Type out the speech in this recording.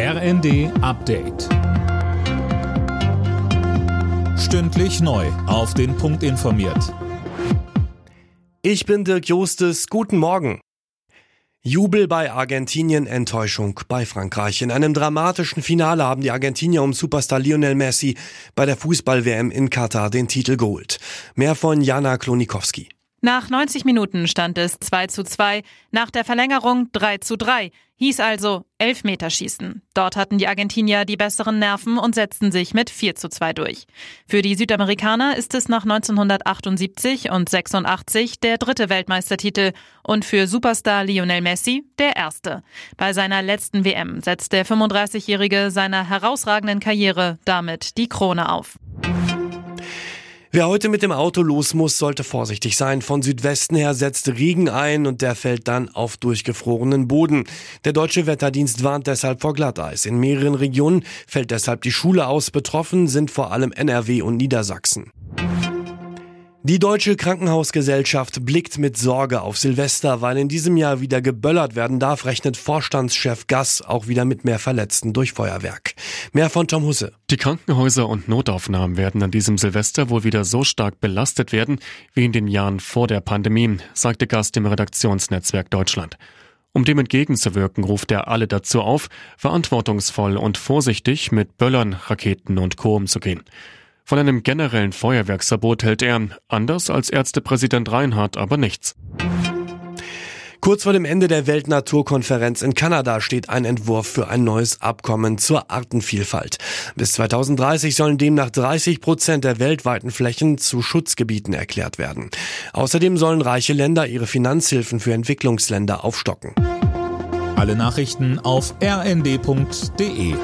RND Update. Stündlich neu. Auf den Punkt informiert. Ich bin Dirk Jostes. Guten Morgen. Jubel bei Argentinien, Enttäuschung bei Frankreich. In einem dramatischen Finale haben die Argentinier um Superstar Lionel Messi bei der Fußball-WM in Katar den Titel geholt. Mehr von Jana Klonikowski. Nach 90 Minuten stand es 2 zu 2, nach der Verlängerung 3 zu 3. Hieß also Elfmeterschießen. Dort hatten die Argentinier die besseren Nerven und setzten sich mit 4 zu 2 durch. Für die Südamerikaner ist es nach 1978 und 86 der dritte Weltmeistertitel und für Superstar Lionel Messi der erste. Bei seiner letzten WM setzt der 35-Jährige seiner herausragenden Karriere damit die Krone auf. Wer heute mit dem Auto los muss, sollte vorsichtig sein. Von Südwesten her setzt Regen ein und der fällt dann auf durchgefrorenen Boden. Der deutsche Wetterdienst warnt deshalb vor Glatteis. In mehreren Regionen fällt deshalb die Schule aus. Betroffen sind vor allem NRW und Niedersachsen. Die Deutsche Krankenhausgesellschaft blickt mit Sorge auf Silvester, weil in diesem Jahr wieder geböllert werden darf, rechnet Vorstandschef Gass auch wieder mit mehr Verletzten durch Feuerwerk. Mehr von Tom Husse. Die Krankenhäuser und Notaufnahmen werden an diesem Silvester wohl wieder so stark belastet werden wie in den Jahren vor der Pandemie, sagte Gass dem Redaktionsnetzwerk Deutschland. Um dem entgegenzuwirken, ruft er alle dazu auf, verantwortungsvoll und vorsichtig mit Böllern, Raketen und Co. umzugehen. Von einem generellen Feuerwerksverbot hält er, anders als Ärztepräsident Reinhardt, aber nichts. Kurz vor dem Ende der Weltnaturkonferenz in Kanada steht ein Entwurf für ein neues Abkommen zur Artenvielfalt. Bis 2030 sollen demnach 30 Prozent der weltweiten Flächen zu Schutzgebieten erklärt werden. Außerdem sollen reiche Länder ihre Finanzhilfen für Entwicklungsländer aufstocken. Alle Nachrichten auf rnd.de